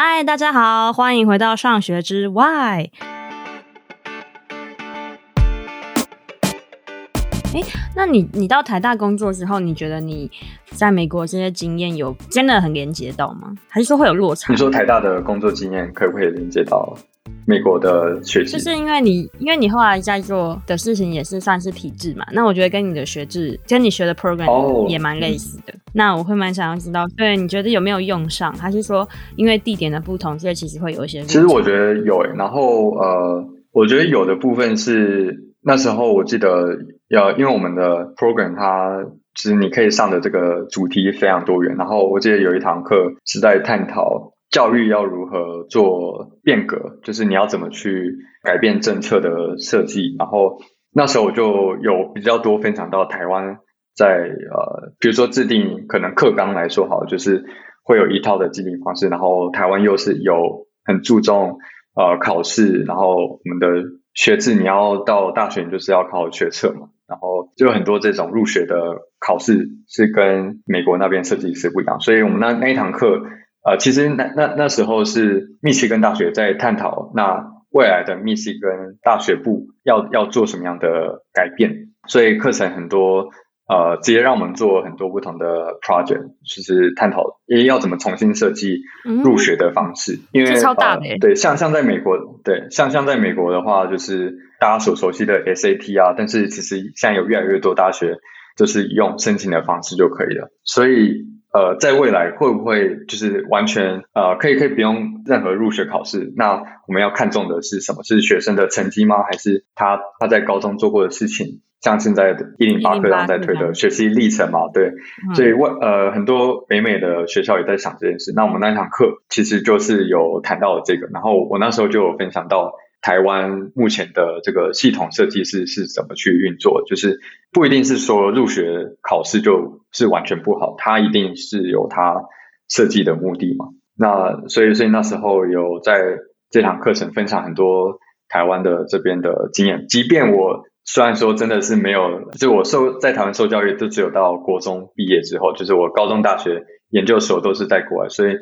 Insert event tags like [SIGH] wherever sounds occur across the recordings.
嗨，大家好，欢迎回到上学之外。哎，那你你到台大工作之后，你觉得你在美国这些经验有真的很连接到吗？还是说会有落差？你说台大的工作经验可不可以连接到？美国的学习，就是因为你，因为你后来在做的事情也是算是体制嘛，那我觉得跟你的学制，跟你学的 program 也蛮类似的。Oh, 那我会蛮想要知道，对，你觉得有没有用上？还是说因为地点的不同，所以其实会有一些？其实我觉得有诶，然后呃，我觉得有的部分是那时候我记得要，因为我们的 program 它其实你可以上的这个主题非常多元，然后我记得有一堂课是在探讨。教育要如何做变革？就是你要怎么去改变政策的设计。然后那时候我就有比较多分享到台湾在呃，比如说制定可能课纲来说好，就是会有一套的制定方式。然后台湾又是有很注重呃考试，然后我们的学制你要到大学你就是要考学测嘛。然后就有很多这种入学的考试是跟美国那边设计是不一样。所以我们那那一堂课。呃，其实那那那时候是密西根大学在探讨，那未来的密西根大学部要要做什么样的改变，所以课程很多，呃，直接让我们做很多不同的 project，就是探讨，也要怎么重新设计入学的方式，嗯、因为超大的、呃，对，像像在美国，对，像像在美国的话，就是大家所熟悉的 SAT 啊，但是其实现在有越来越多大学就是用申请的方式就可以了，所以。呃，在未来会不会就是完全呃，可以可以不用任何入学考试？那我们要看重的是什么？是学生的成绩吗？还是他他在高中做过的事情？像现在的一零八课纲在推的学习历程嘛？对，嗯、所以外呃很多北美的学校也在想这件事。那我们那堂课其实就是有谈到了这个，然后我那时候就有分享到。台湾目前的这个系统设计是是怎么去运作？就是不一定是说入学考试就是完全不好，它一定是有它设计的目的嘛。那所以所以那时候有在这堂课程分享很多台湾的这边的经验，即便我虽然说真的是没有，就我受在台湾受教育都只有到国中毕业之后，就是我高中、大学、研究所都是在国外，所以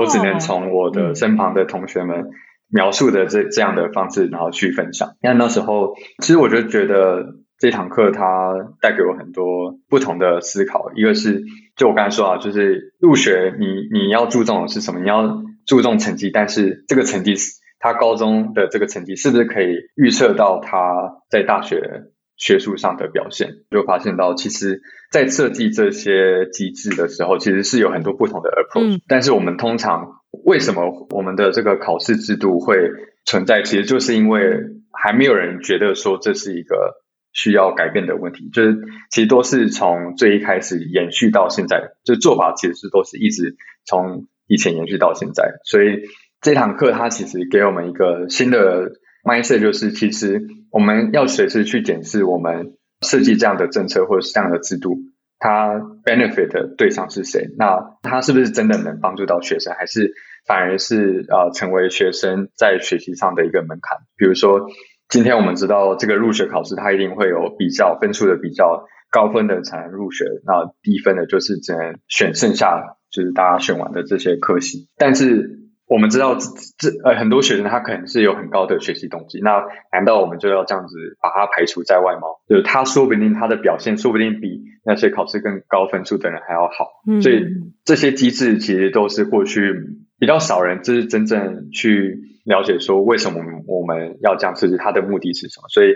我只能从我的身旁的同学们。描述的这这样的方式，然后去分享。那那时候，其实我就觉得这堂课它带给我很多不同的思考。一个是，就我刚才说啊，就是入学你你要注重的是什么？你要注重成绩，但是这个成绩，他高中的这个成绩是不是可以预测到他在大学学术上的表现？就发现到，其实，在设计这些机制的时候，其实是有很多不同的 approach，嗯。但是我们通常。为什么我们的这个考试制度会存在？其实就是因为还没有人觉得说这是一个需要改变的问题，就是其实都是从最一开始延续到现在，就做法其实是都是一直从以前延续到现在。所以这堂课它其实给我们一个新的 mindset，就是其实我们要随时去检视我们设计这样的政策或者是这样的制度。它 benefit 的对象是谁？那它是不是真的能帮助到学生，还是反而是呃成为学生在学习上的一个门槛？比如说，今天我们知道这个入学考试，它一定会有比较分数的比较，高分的才能入学，那低分的就是只能选剩下就是大家选完的这些科系，但是。我们知道这这呃很多学生他可能是有很高的学习动机，那难道我们就要这样子把他排除在外吗？就是他说不定他的表现说不定比那些考试更高分数的人还要好，嗯，所以这些机制其实都是过去比较少人就是真正去了解说为什么我们要这样设计，它的目的是什么？所以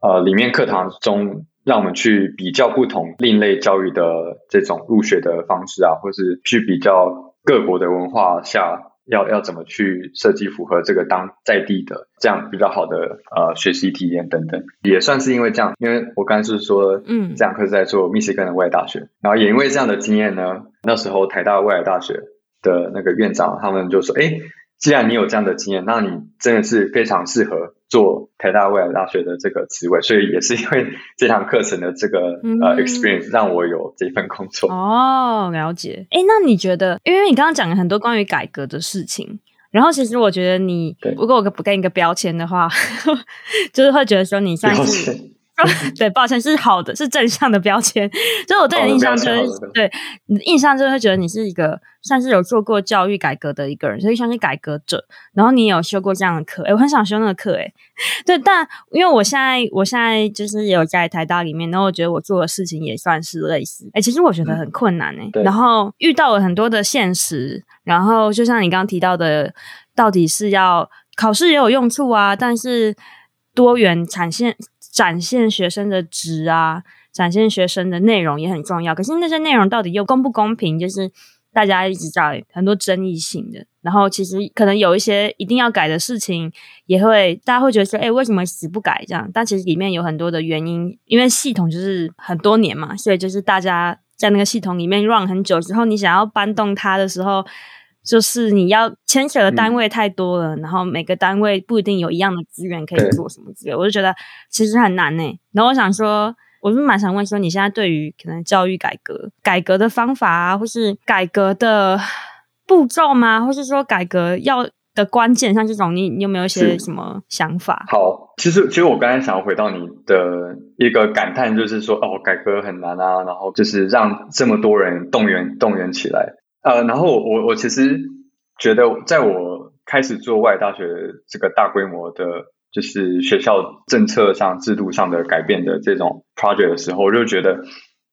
呃里面课堂中让我们去比较不同另类教育的这种入学的方式啊，或是去比较各国的文化下。要要怎么去设计符合这个当在地的这样比较好的呃学习体验等等，也算是因为这样，因为我刚才是说，嗯，这堂课是在做密歇根的外大学，然后也因为这样的经验呢，那时候台大外来大学的那个院长他们就说，哎。既然你有这样的经验，那你真的是非常适合做台大未来大学的这个职位，所以也是因为这堂课程的这个、嗯、呃 experience 让我有这份工作。哦，了解。哎，那你觉得，因为你刚刚讲了很多关于改革的事情，然后其实我觉得你，如果我不给你一个标签的话，[LAUGHS] 就是会觉得说你算是 [LAUGHS] 对，抱歉，是好的，是正向的标签。所以我对你的印象就是，对你的印象就会觉得你是一个算是有做过教育改革的一个人，所以像是改革者。然后你也有修过这样的课，哎，我很想修那个课，哎，[LAUGHS] 对，但因为我现在我现在就是也有在台大里面，然后我觉得我做的事情也算是类似，哎，其实我觉得很困难，哎、嗯，然后遇到了很多的现实，然后就像你刚刚提到的，到底是要考试也有用处啊，但是多元产现。展现学生的值啊，展现学生的内容也很重要。可是那些内容到底又公不公平，就是大家一直在很多争议性的。然后其实可能有一些一定要改的事情，也会大家会觉得说，哎，为什么死不改这样？但其实里面有很多的原因，因为系统就是很多年嘛，所以就是大家在那个系统里面 run 很久之后，你想要搬动它的时候。就是你要牵扯的单位太多了，嗯，然后每个单位不一定有一样的资源可以做什么之类，我就觉得其实很难呢。然后我想说，我是蛮想问说，你现在对于可能教育改革、改革的方法啊，或是改革的步骤吗？或是说改革要的关键，像这种，你你有没有一些什么想法？好，其实其实我刚才想要回到你的一个感叹，就是说哦，改革很难啊，然后就是让这么多人动员动员起来。呃，然后我我其实觉得，在我开始做外大学这个大规模的，就是学校政策上、制度上的改变的这种 project 的时候，我就觉得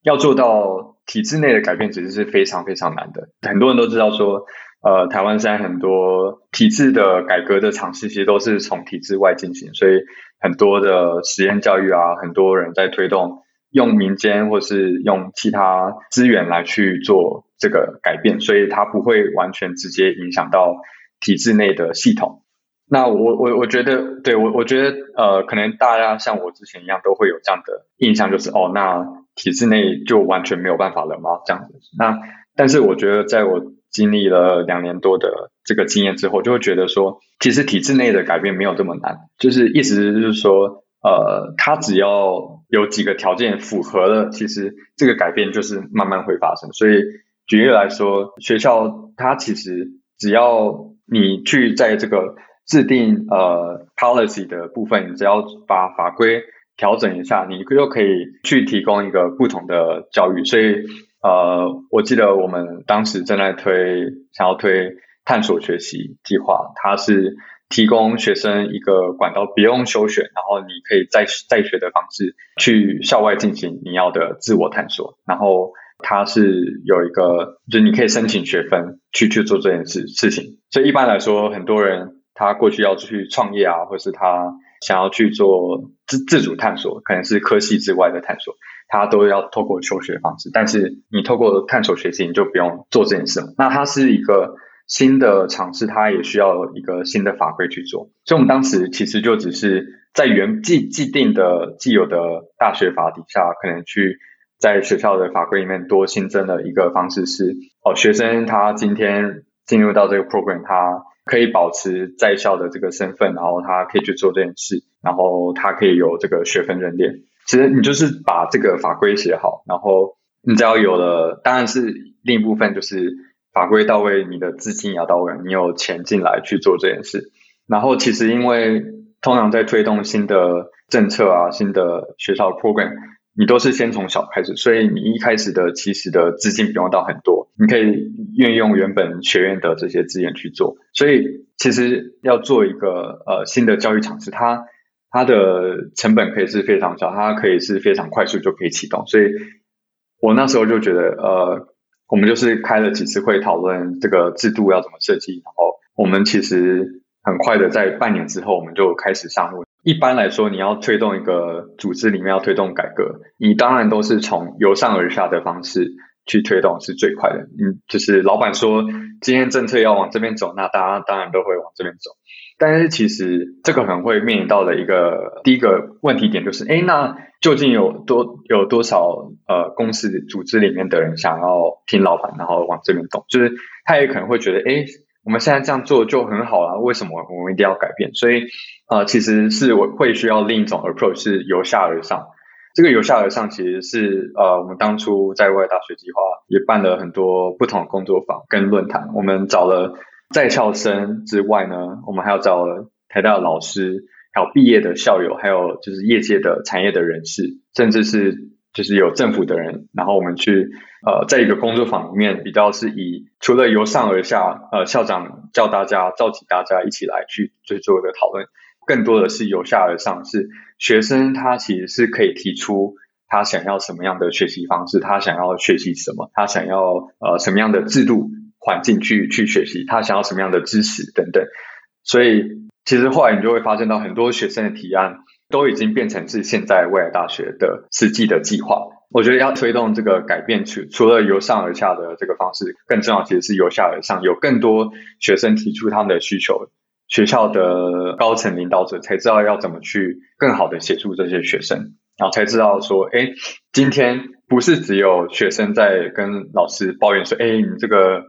要做到体制内的改变，其实是非常非常难的。很多人都知道说，呃，台湾现在很多体制的改革的尝试，其实都是从体制外进行，所以很多的实验教育啊，很多人在推动。用民间或是用其他资源来去做这个改变，所以它不会完全直接影响到体制内的系统。那我我我觉得，对我我觉得，呃，可能大家像我之前一样，都会有这样的印象，就是哦，那体制内就完全没有办法了吗？这样子。那但是我觉得，在我经历了两年多的这个经验之后，就会觉得说，其实体制内的改变没有这么难，就是意思就是说。呃，它只要有几个条件符合了，其实这个改变就是慢慢会发生。所以举例来说，学校它其实只要你去在这个制定呃 policy 的部分，只要把法规调整一下，你就可以去提供一个不同的教育。所以呃，我记得我们当时正在推，想要推探索学习计划，它是。提供学生一个管道，不用休学，然后你可以在在学的方式去校外进行你要的自我探索。然后它是有一个，就是你可以申请学分去去做这件事事情。所以一般来说，很多人他过去要去创业啊，或是他想要去做自自主探索，可能是科系之外的探索，他都要透过休学方式。但是你透过探索学习，你就不用做这件事。那它是一个。新的尝试，它也需要一个新的法规去做，所以我们当时其实就只是在原既既定的既有的大学法底下，可能去在学校的法规里面多新增的一个方式是，哦，学生他今天进入到这个 program，他可以保持在校的这个身份，然后他可以去做这件事，然后他可以有这个学分认定。其实你就是把这个法规写好，然后你只要有了，当然是另一部分就是。法规到位，你的资金也要到位，你有钱进来去做这件事。然后，其实因为通常在推动新的政策啊、新的学校 program，你都是先从小开始，所以你一开始的其实的资金不用到很多，你可以运用原本学院的这些资源去做。所以，其实要做一个呃新的教育尝试，它它的成本可以是非常小，它可以是非常快速就可以启动。所以我那时候就觉得呃。我们就是开了几次会讨论这个制度要怎么设计，然后我们其实很快的在半年之后，我们就开始上路。一般来说，你要推动一个组织里面要推动改革，你当然都是从由上而下的方式去推动是最快的。嗯，就是老板说今天政策要往这边走，那大家当然都会往这边走。但是其实这个可能会面临到的一个第一个问题点就是，哎，那究竟有多有多少呃公司组织里面的人想要听老板，然后往这边走？就是他也可能会觉得，哎，我们现在这样做就很好了，为什么我们一定要改变？所以呃，其实是我会需要另一种 approach，是由下而上。这个由下而上其实是呃，我们当初在外大学计划也办了很多不同的工作坊跟论坛，我们找了。在校生之外呢，我们还要找了台大的老师，还有毕业的校友，还有就是业界的产业的人士，甚至是就是有政府的人，然后我们去呃，在一个工作坊里面，比较是以除了由上而下，呃，校长叫大家召集大家一起来去去做一个讨论，更多的是由下而上，是学生他其实是可以提出。他想要什么样的学习方式？他想要学习什么？他想要呃什么样的制度环境去去学习？他想要什么样的知识等等？所以其实后来你就会发现到很多学生的提案都已经变成是现在未来大学的实际的计划。我觉得要推动这个改变，除除了由上而下的这个方式，更重要其实是由下而上，有更多学生提出他们的需求，学校的高层领导者才知道要怎么去更好的协助这些学生。然后才知道说，哎，今天不是只有学生在跟老师抱怨说，哎，你这个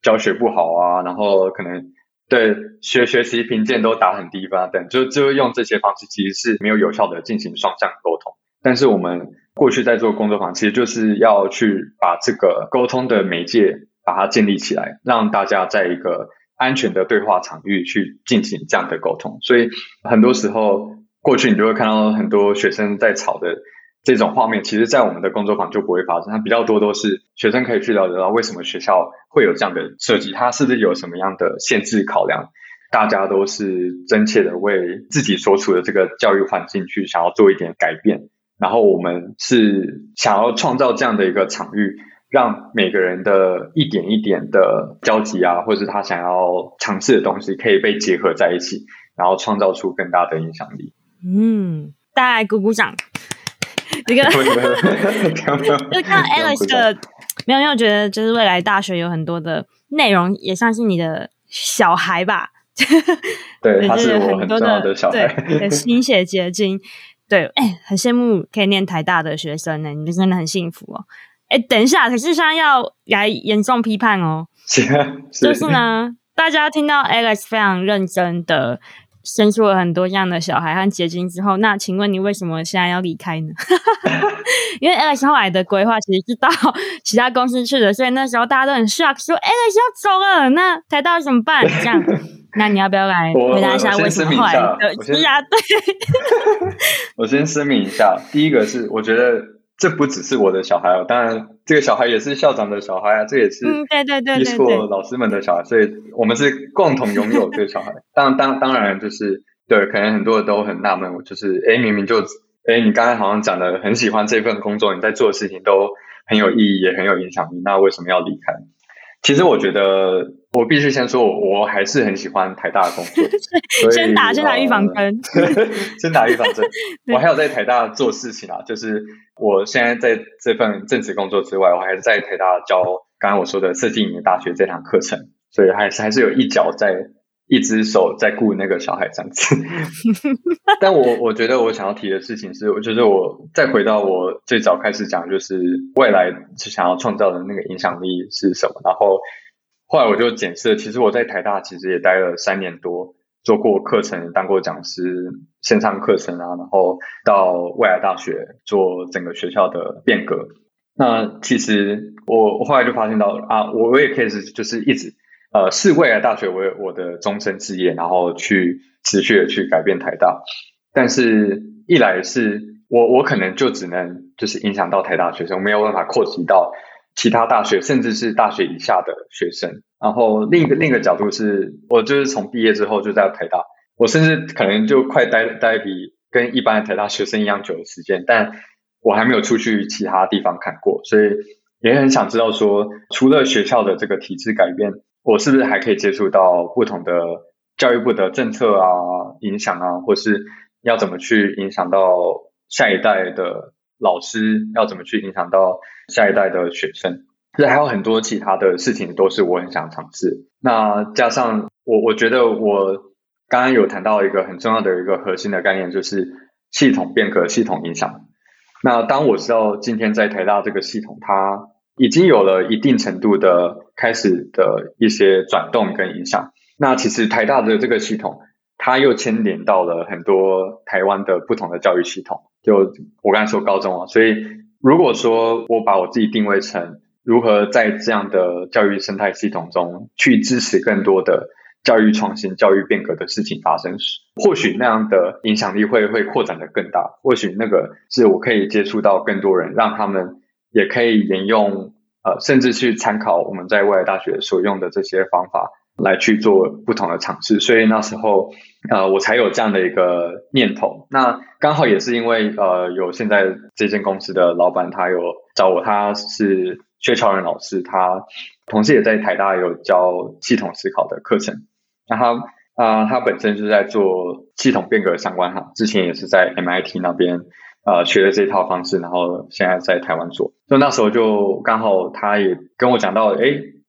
教学不好啊，然后可能对学学习评鉴都打很低分等，就就用这些方式其实是没有有效的进行双向沟通。但是我们过去在做工作坊，其实就是要去把这个沟通的媒介把它建立起来，让大家在一个安全的对话场域去进行这样的沟通。所以很多时候。过去你就会看到很多学生在吵的这种画面，其实，在我们的工作坊就不会发生。它比较多都是学生可以去了解到为什么学校会有这样的设计，它是不是有什么样的限制考量？大家都是真切的为自己所处的这个教育环境去想要做一点改变，然后我们是想要创造这样的一个场域，让每个人的一点一点的交集啊，或者是他想要尝试的东西，可以被结合在一起，然后创造出更大的影响力。嗯，大家来鼓鼓掌。[LAUGHS] 这个就看到 Alex 的，没有，因为我觉得就是未来大学有很多的内容，也像是你的小孩吧。对，他是我很重要的小孩，对，心血结晶。对，哎、欸，很羡慕可以念台大的学生呢，你就真的很幸福哦。哎、欸，等一下，可是现在要来严重批判哦。[LAUGHS] 是啊，是就是呢，大家听到 Alex 非常认真的。生出了很多这样的小孩和结晶之后，那请问你为什么现在要离开呢？[LAUGHS] 因为 Alex 后来的规划其实是到其他公司去的，所以那时候大家都很 shock，说 Alex 要走了，那台大怎么办？这样，那你要不要来回答一下为什么后来的？是啊，对。我先声明一下，第一个是我觉得。这不只是我的小孩哦，当然这个小孩也是校长的小孩啊，这也是对对对，没错，老师们的小孩，所以我们是共同拥有这个小孩。当当当然就是对，可能很多人都很纳闷，就是哎，明明就哎，你刚才好像讲的很喜欢这份工作，你在做的事情都很有意义，也很有影响力，那为什么要离开？其实我觉得，我必须先说，我还是很喜欢台大的工作。[LAUGHS] 先打先打预防针，[LAUGHS] 先打预防针。[LAUGHS] 我还有在台大做事情啊，就是我现在在这份正职工作之外，我还是在台大教刚刚我说的设计营的大学这堂课程，所以还是还是有一脚在。一只手在顾那个小孩这样子，[LAUGHS] 但我我觉得我想要提的事情是，我觉得我再回到我最早开始讲，就是未来是想要创造的那个影响力是什么。然后后来我就检视，其实我在台大其实也待了三年多，做过课程，当过讲师，线上课程啊，然后到未来大学做整个学校的变革。那其实我我后来就发现到啊，我我也可以是就是一直。呃，是未来大学为我的终身志业，然后去持续的去改变台大。但是，一来是我我可能就只能就是影响到台大学生，没有办法扩及到其他大学，甚至是大学以下的学生。然后另一个另一个角度是，我就是从毕业之后就在台大，我甚至可能就快待待比跟一般的台大学生一样久的时间，但我还没有出去其他地方看过，所以也很想知道说，除了学校的这个体制改变。我是不是还可以接触到不同的教育部的政策啊、影响啊，或是要怎么去影响到下一代的老师，要怎么去影响到下一代的学生？这还有很多其他的事情都是我很想尝试。那加上我，我觉得我刚刚有谈到一个很重要的一个核心的概念，就是系统变革、系统影响。那当我知道今天在台大这个系统，它已经有了一定程度的开始的一些转动跟影响。那其实台大的这个系统，它又牵连到了很多台湾的不同的教育系统。就我刚才说高中啊，所以如果说我把我自己定位成如何在这样的教育生态系统中去支持更多的教育创新、教育变革的事情发生时，或许那样的影响力会会扩展得更大。或许那个是我可以接触到更多人，让他们也可以沿用，呃，甚至去参考我们在未来大学所用的这些方法来去做不同的尝试。所以那时候，呃，我才有这样的一个念头。那刚好也是因为，呃，有现在这间公司的老板他有找我，他是薛乔仁老师，他同时也在台大有教系统思考的课程。那他啊、他本身是在做系统变革相关哈，之前也是在 MIT 那边呃学了这套方式，然后现在在台湾做。就那时候就刚好他也跟我讲到，哎，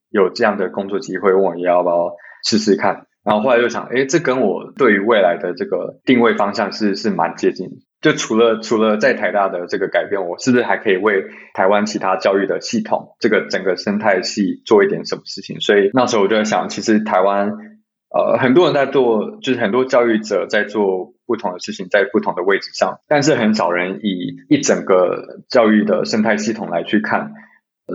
有这样的工作机会，问我要不要试试看。然后后来就想，哎，这跟我对于未来的这个定位方向是是蛮接近。就除了除了在台大的这个改变，我是不是还可以为台湾其他教育的系统这个整个生态系做一点什么事情？所以那时候我就在想，其实台湾。呃，很多人在做，就是很多教育者在做不同的事情，在不同的位置上，但是很少人以一整个教育的生态系统来去看，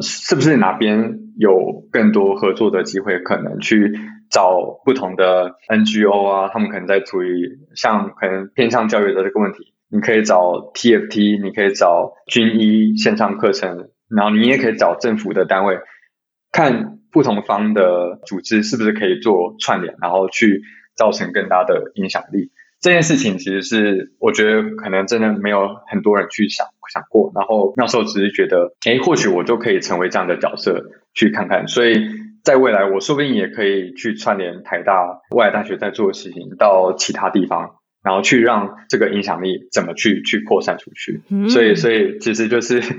是不是哪边有更多合作的机会，可能去找不同的 NGO 啊，他们可能在处理像可能偏向教育的这个问题，你可以找 TFT，你可以找军医线上课程，然后你也可以找政府的单位看。不同方的组织是不是可以做串联，然后去造成更大的影响力？这件事情其实是我觉得可能真的没有很多人去想想过。然后那时候只是觉得，哎，或许我就可以成为这样的角色去看看。所以在未来，我说不定也可以去串联台大、外来大学在做的事情到其他地方，然后去让这个影响力怎么去去扩散出去。嗯。所以，所以其实就是。[LAUGHS]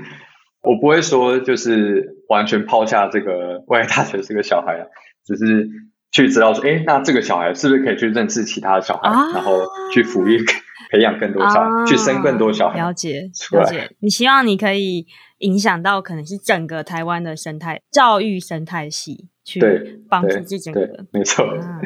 我不会说就是完全抛下这个外来大学这个小孩，只是去知道说，哎，那这个小孩是不是可以去认识其他的小孩，啊、然后去抚育、[LAUGHS] 培养更多小孩，啊、去生更多小孩。了解，了解。你希望你可以影响到可能是整个台湾的生态教育生态系，去帮助这整个，没错。啊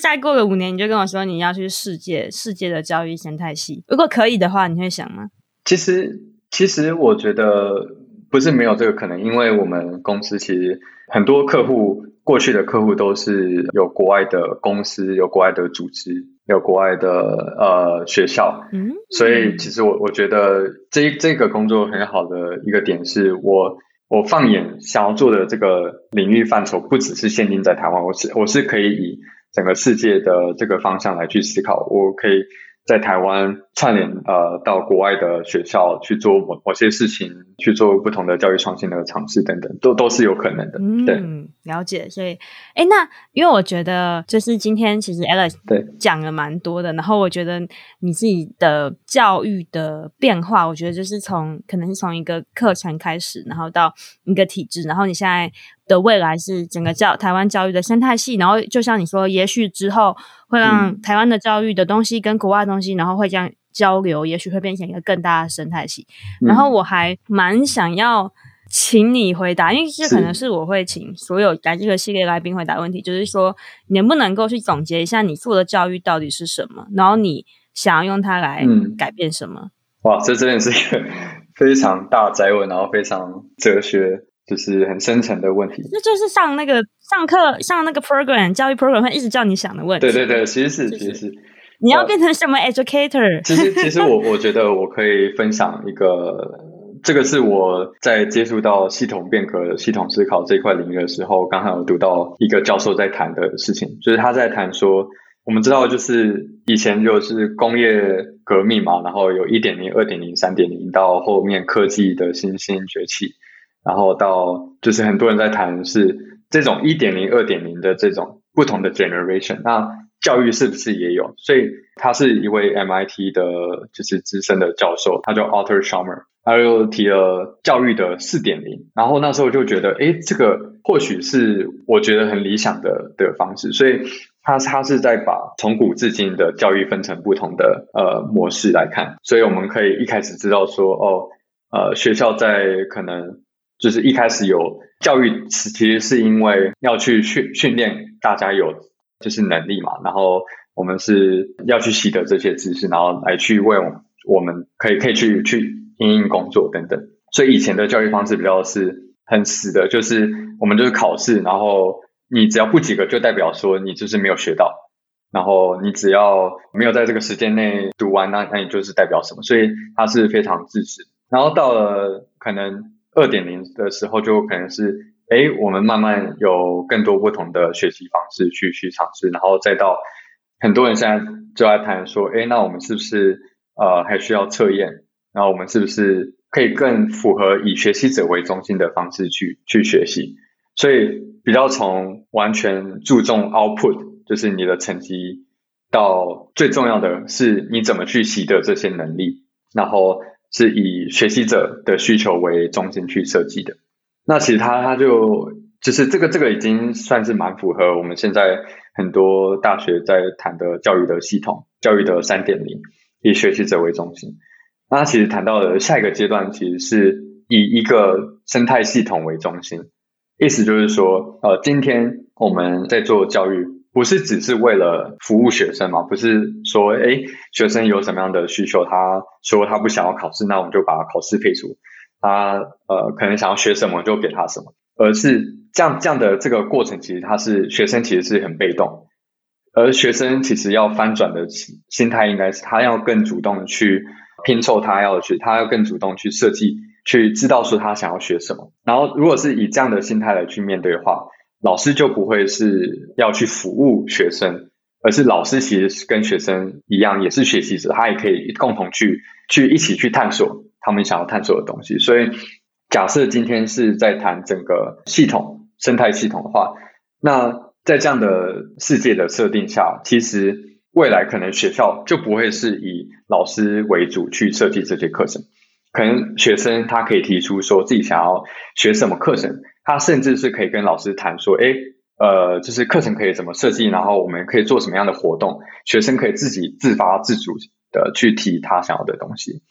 再过个五年，你就跟我说你要去世界世界的教育生态系，如果可以的话，你会想吗？其实，其实我觉得不是没有这个可能，因为我们公司其实很多客户，过去的客户都是有国外的公司，有国外的组织，有国外的呃学校，嗯，所以其实我我觉得这这个工作很好的一个点是我。我放眼想要做的这个领域范畴，不只是限定在台湾，我是我是可以以整个世界的这个方向来去思考，我可以。在台湾串联呃到国外的学校去做某某些事情，去做不同的教育创新的尝试等等，都都是有可能的。对嗯，了解。所以，哎，那因为我觉得就是今天其实 Alex 对讲了蛮多的，然后我觉得你自己的教育的变化，我觉得就是从可能是从一个课程开始，然后到一个体制，然后你现在。的未来是整个教台湾教育的生态系，然后就像你说，也许之后会让台湾的教育的东西跟国外的东西，然后会这样交流，也许会变成一个更大的生态系。然后我还蛮想要请你回答，因为这可能是我会请所有来这个系列来宾回答问题，就是说，能不能够去总结一下你做的教育到底是什么，然后你想要用它来改变什么？哇，这真的是一个 [LAUGHS] 非常大哉问，然后非常哲学。就是很深层的问题，那就是上那个上课上那个 program 教育 program 会一直叫你想的问题。对对对，其实是、就是、其实是你要变成什么 educator？其实其实我 [LAUGHS] 我觉得我可以分享一个，这个是我在接触到系统变革、系统思考这一块领域的时候，刚好有读到一个教授在谈的事情，就是他在谈说，我们知道就是以前就是工业革命嘛，然后有一点零、二点零、三点零，到后面科技的新兴崛起。然后到就是很多人在谈是这种一点零、二点零的这种不同的 generation，那教育是不是也有？所以他是一位 MIT 的，就是资深的教授，他叫 Arthur s h a m e r 他又提了教育的四点零。然后那时候就觉得，哎，这个或许是我觉得很理想的的方式。所以他他是在把从古至今的教育分成不同的呃模式来看。所以我们可以一开始知道说，哦，呃，学校在可能。就是一开始有教育，其实是因为要去训训练大家有就是能力嘛，然后我们是要去习得这些知识，然后来去为我们我们可以可以去去应应工作等等。所以以前的教育方式比较是很死的，就是我们就是考试，然后你只要不及格，就代表说你就是没有学到。然后你只要没有在这个时间内读完，那那你就是代表什么？所以它是非常自私。然后到了可能二点零的时候，就可能是，哎，我们慢慢有更多不同的学习方式去去尝试，然后再到很多人现在就在谈说，哎，那我们是不是呃还需要测验？然后我们是不是可以更符合以学习者为中心的方式去去学习？所以比较从完全注重 output。就是你的成绩，到最重要的是你怎么去习得这些能力，然后是以学习者的需求为中心去设计的。那其实它它就就是这个这个已经算是蛮符合我们现在很多大学在谈的教育的系统，教育的三点零，以学习者为中心。那其实谈到的下一个阶段，其实是以一个生态系统为中心，意思就是说，呃，今天我们在做教育。不是只是为了服务学生嘛？不是说，哎，学生有什么样的需求，他说他不想要考试，那我们就把考试废除。他呃，可能想要学什么就给他什么，而是这样这样的这个过程，其实他是学生其实是很被动，而学生其实要翻转的心态应该是他要更主动去拼凑他要去，他要更主动去设计，去知道说他想要学什么。然后，如果是以这样的心态来去面对的话。老师就不会是要去服务学生，而是老师其实跟学生一样，也是学习者，他也可以共同去去一起去探索他们想要探索的东西。所以，假设今天是在谈整个系统生态系统的话，那在这样的世界的设定下，其实未来可能学校就不会是以老师为主去设计这些课程，可能学生他可以提出说自己想要学什么课程。他甚至是可以跟老师谈说，诶，呃，就是课程可以怎么设计，然后我们可以做什么样的活动，学生可以自己自发自主的去提他想要的东西。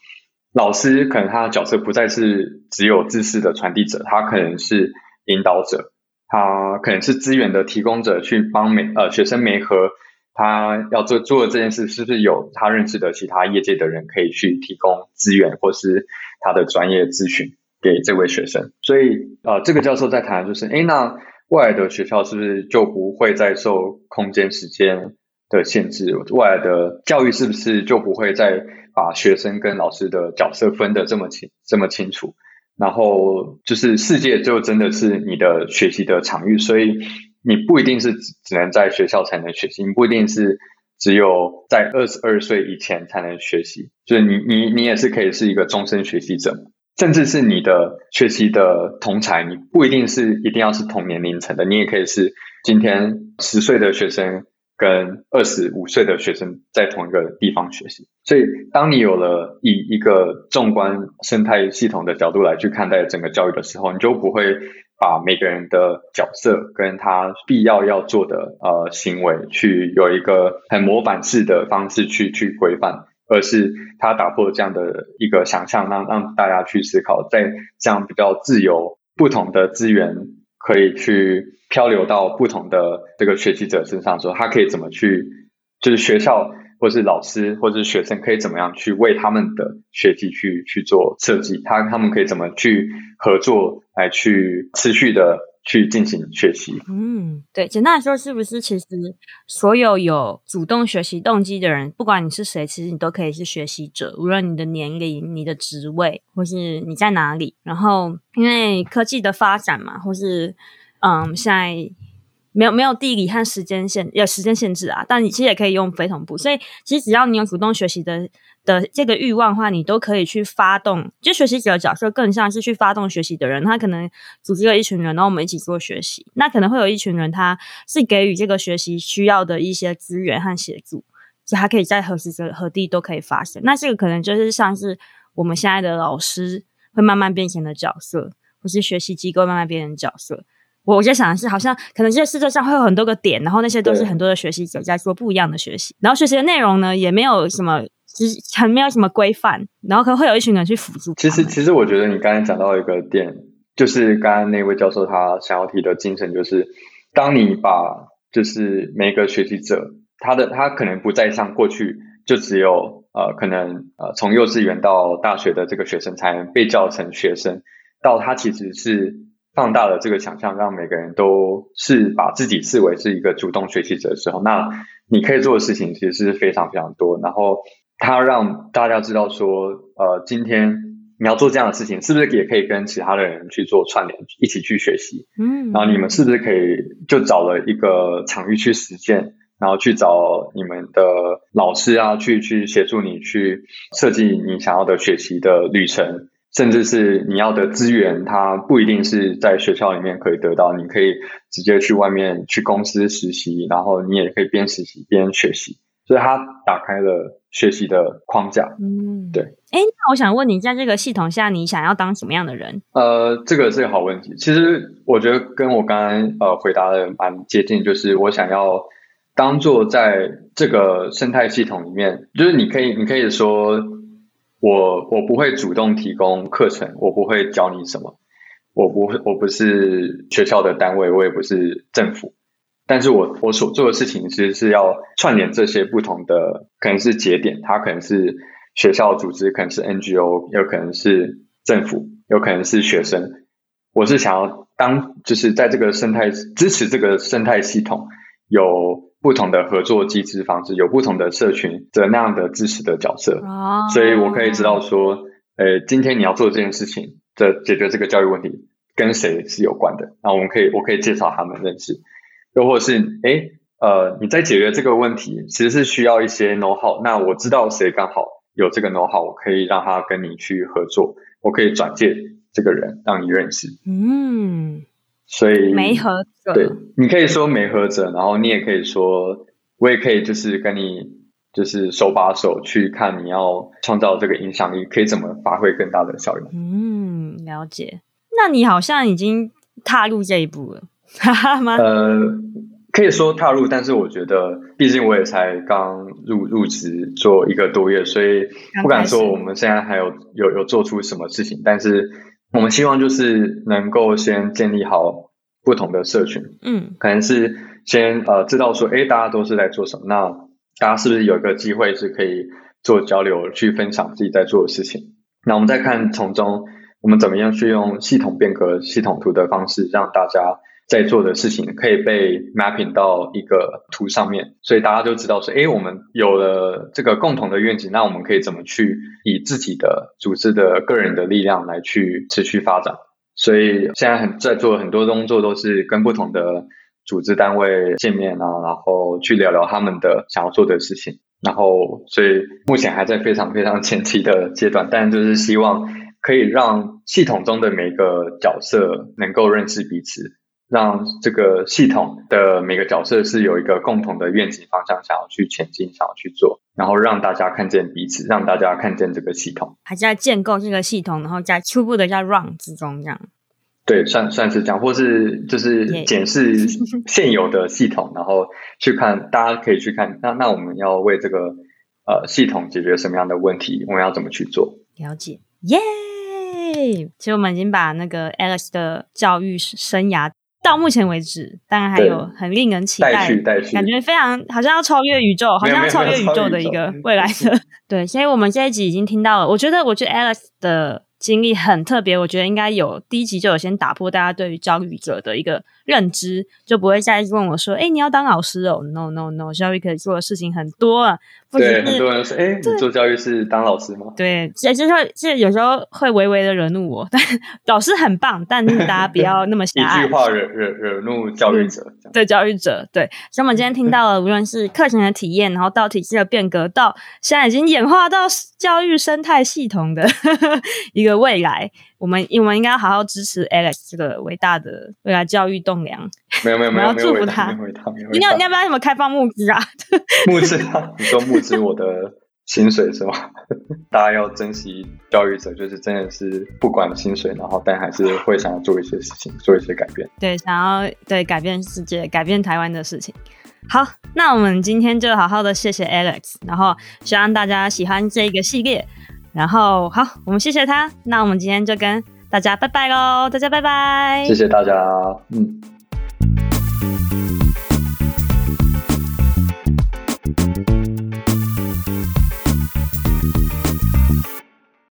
老师可能他的角色不再是只有知识的传递者，他可能是引导者，他可能是资源的提供者，去帮每呃学生媒和，他要做做的这件事，是不是有他认识的其他业界的人可以去提供资源，或是他的专业咨询。给这位学生，所以呃，这个教授在谈就是，哎，那未来的学校是不是就不会再受空间、时间的限制？未来的教育是不是就不会再把学生跟老师的角色分得这么清、这么清楚？然后就是世界就真的是你的学习的场域，所以你不一定是只能在学校才能学习，你不一定是只有在二十二岁以前才能学习，就是你你你也是可以是一个终身学习者。甚至是你的学习的同才，你不一定是一定要是同年龄层的，你也可以是今天十岁的学生跟二十五岁的学生在同一个地方学习。所以，当你有了以一个纵观生态系统的角度来去看待整个教育的时候，你就不会把每个人的角色跟他必要要做的呃行为，去有一个很模板式的方式去去规范。而是他打破这样的一个想象，让让大家去思考，在这样比较自由、不同的资源可以去漂流到不同的这个学习者身上的时候，他可以怎么去，就是学校或是老师或是学生可以怎么样去为他们的学习去去做设计，他他们可以怎么去合作来去持续的。去进行学习。嗯，对，简单来说，是不是其实所有有主动学习动机的人，不管你是谁，其实你都可以是学习者，无论你的年龄、你的职位，或是你在哪里。然后，因为科技的发展嘛，或是嗯，现在没有没有地理和时间限有时间限制啊，但你其实也可以用非同步。所以，其实只要你有主动学习的。的这个欲望的话，你都可以去发动。就学习者的角色更像是去发动学习的人，他可能组织了一群人，然后我们一起做学习。那可能会有一群人，他是给予这个学习需要的一些资源和协助，所以他可以在何时何地都可以发生。那这个可能就是像是我们现在的老师会慢慢变成的角色，或是学习机构慢慢变成角色。我我在想的是，好像可能这个世界上会有很多个点，然后那些都是很多的学习者在做不一样的学习，然后学习的内容呢，也没有什么。其实很没有什么规范，然后可能会有一群人去辅助。其实，其实我觉得你刚才讲到一个点，就是刚刚那位教授他想要提的精神，就是当你把就是每个学习者他的他可能不再像过去就只有呃可能呃从幼稚园到大学的这个学生才能被叫成学生，到他其实是放大了这个想象，让每个人都是把自己视为是一个主动学习者的时候，那你可以做的事情其实是非常非常多。然后他让大家知道说，呃，今天。你要做这样的事情，是不是也可以跟其他的人去做串联，一起去学习？嗯，然后你们是不是可以就找了一个场域去实践，然后去找你们的老师啊，去去协助你去设计你想要的学习的旅程，甚至是你要的资源，它不一定是在学校里面可以得到，你可以直接去外面去公司实习，然后你也可以边实习边学习。所以它打开了学习的框架。嗯，对。哎，那我想问你，在这个系统下，你想要当什么样的人？呃，这个是个好问题。其实我觉得跟我刚刚呃回答的蛮接近，就是我想要当做在这个生态系统里面，就是你可以，你可以说我我不会主动提供课程，我不会教你什么，我不我不是学校的单位，我也不是政府。但是我我所做的事情其实是要串联这些不同的，可能是节点，它可能是学校组织，可能是 NGO，有可能是政府，有可能是学生。我是想要当，就是在这个生态支持这个生态系统，有不同的合作机制方式，有不同的社群的那样的支持的角色。所以我可以知道说，呃，今天你要做这件事情的解决这个教育问题，跟谁是有关的？那我们可以，我可以介绍他们认识。又或是，诶，呃，你在解决这个问题，其实是需要一些 know how。那我知道谁刚好有这个 know how，我可以让他跟你去合作，我可以转介这个人让你认识。嗯，所以没合者，对，你可以说没合者，然后你也可以说，我也可以就是跟你就是手把手去看你要创造这个影响力，可以怎么发挥更大的效用。嗯，了解。那你好像已经踏入这一步了。哈哈吗？呃，可以说踏入，但是我觉得，毕竟我也才刚入入职做一个多月，所以不敢说我们现在还有有有做出什么事情。但是我们希望就是能够先建立好不同的社群，嗯，可能是先呃知道说，哎，大家都是在做什么，那大家是不是有一个机会是可以做交流，去分享自己在做的事情？那我们再看从中我们怎么样去用系统变革、系统图的方式，让大家。在做的事情可以被 mapping 到一个图上面，所以大家就知道说，诶，我们有了这个共同的愿景，那我们可以怎么去以自己的组织的个人的力量来去持续发展。所以现在很在做很多工作，都是跟不同的组织单位见面啊，然后去聊聊他们的想要做的事情。然后，所以目前还在非常非常前期的阶段，但就是希望可以让系统中的每个角色能够认识彼此。让这个系统的每个角色是有一个共同的愿景方向，想要去前进，想要去做，然后让大家看见彼此，让大家看见这个系统，还在建构这个系统，然后在初步的在 run 之中，这样。对，算算是这样，或是就是检视 [LAUGHS] 现有的系统，然后去看，大家可以去看，那那我们要为这个呃系统解决什么样的问题？我们要怎么去做？了解，耶！其实我们已经把那个 Alex 的教育生涯。到目前为止，当然还有很令人期待，感觉非常好像要超越宇宙，好像要超越宇宙的一个未来的。[LAUGHS] 对，所以我们这一集已经听到了。我觉得，我觉得 Alex 的经历很特别。我觉得应该有第一集就有先打破大家对于教育者的一个认知，就不会再问我说：“哎，你要当老师哦？”No No No，教育可以做的事情很多啊。对，很多人说：“哎，你做教育是当老师吗？”对，其实就是这有时候会微微的惹怒我，[LAUGHS] 但老师很棒，但是大家不要那么狭隘。一句话惹惹惹怒教育者，对教育者，对。所以我们今天听到了，无论是课程的体验，然后到体系的变革，到现在已经演化到教育生态系统的一 [LAUGHS] 个未来。我们我们应该好好支持 Alex 这个伟大的未来教育栋梁。没有没有没有，[LAUGHS] 我要祝福他。你要你要不要什么开放募资啊？募资啊？你说募资我的薪水是吗？[LAUGHS] 大家要珍惜教育者，就是真的是不管薪水，然后但还是会想要做一些事情，做一些改变。对，想要对改变世界、改变台湾的事情。好，那我们今天就好好的谢谢 Alex，然后希望大家喜欢这个系列。然后好，我们谢谢他。那我们今天就跟大家拜拜喽，大家拜拜，谢谢大家，嗯。